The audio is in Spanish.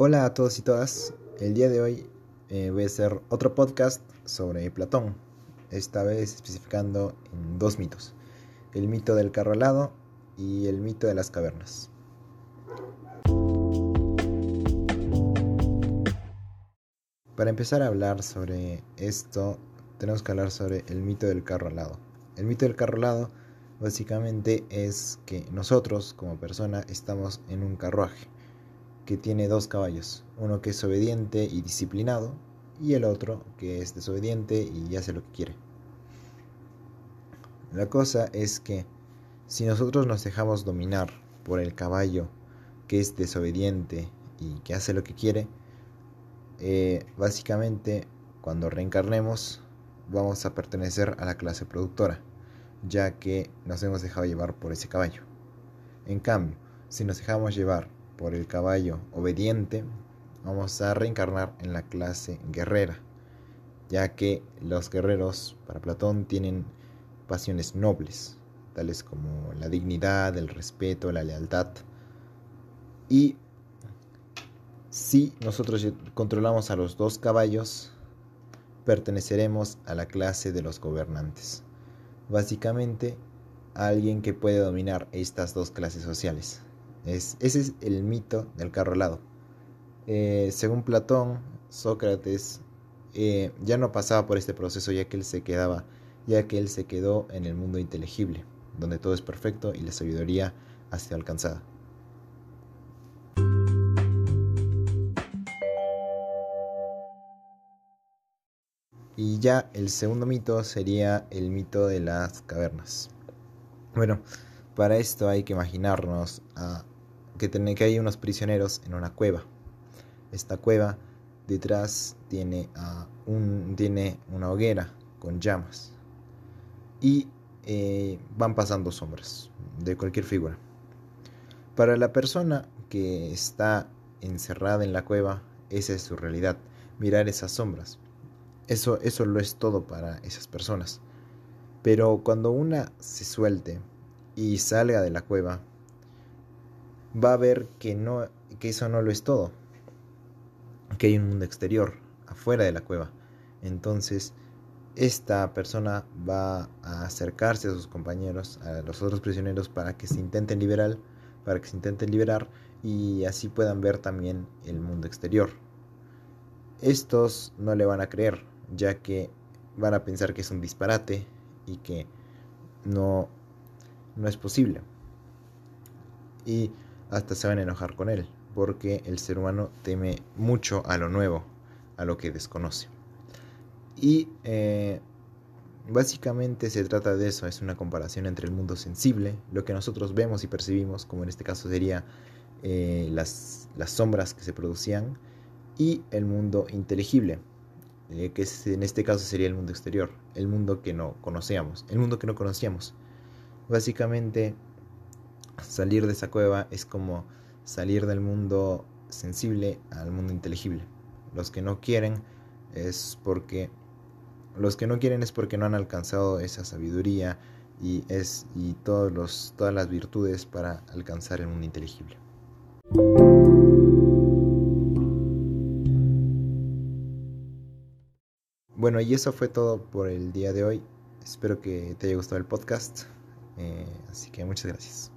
Hola a todos y todas. El día de hoy eh, voy a hacer otro podcast sobre Platón. Esta vez especificando en dos mitos. El mito del carro alado y el mito de las cavernas. Para empezar a hablar sobre esto, tenemos que hablar sobre el mito del carro alado. El mito del carro alado básicamente es que nosotros como persona estamos en un carruaje que tiene dos caballos, uno que es obediente y disciplinado y el otro que es desobediente y hace lo que quiere. La cosa es que si nosotros nos dejamos dominar por el caballo que es desobediente y que hace lo que quiere, eh, básicamente cuando reencarnemos vamos a pertenecer a la clase productora, ya que nos hemos dejado llevar por ese caballo. En cambio, si nos dejamos llevar por el caballo obediente, vamos a reencarnar en la clase guerrera, ya que los guerreros para Platón tienen pasiones nobles, tales como la dignidad, el respeto, la lealtad. Y si nosotros controlamos a los dos caballos, perteneceremos a la clase de los gobernantes. Básicamente, a alguien que puede dominar estas dos clases sociales ese es el mito del carro alado. Eh, según Platón, Sócrates eh, ya no pasaba por este proceso ya que él se quedaba, ya que él se quedó en el mundo inteligible, donde todo es perfecto y la sabiduría ha sido alcanzada. Y ya el segundo mito sería el mito de las cavernas. Bueno, para esto hay que imaginarnos a que, que hay unos prisioneros en una cueva. Esta cueva detrás tiene, tiene una hoguera con llamas y eh, van pasando sombras de cualquier figura. Para la persona que está encerrada en la cueva, esa es su realidad, mirar esas sombras. Eso, eso lo es todo para esas personas. Pero cuando una se suelte y salga de la cueva, va a ver que, no, que eso no lo es todo, que hay un mundo exterior, afuera de la cueva. Entonces, esta persona va a acercarse a sus compañeros, a los otros prisioneros, para que se intenten liberar, para que se intenten liberar y así puedan ver también el mundo exterior. Estos no le van a creer, ya que van a pensar que es un disparate y que no no es posible. Y hasta se van a enojar con él, porque el ser humano teme mucho a lo nuevo, a lo que desconoce. Y eh, básicamente se trata de eso, es una comparación entre el mundo sensible, lo que nosotros vemos y percibimos, como en este caso sería eh, las, las, sombras que se producían, y el mundo inteligible, eh, que en este caso sería el mundo exterior, el mundo que no conocíamos, el mundo que no conocíamos. Básicamente, salir de esa cueva es como salir del mundo sensible al mundo inteligible. Los que no quieren es porque los que no quieren es porque no han alcanzado esa sabiduría y es y todos los todas las virtudes para alcanzar el mundo inteligible. Bueno, y eso fue todo por el día de hoy. Espero que te haya gustado el podcast. Eh, así que muchas gracias.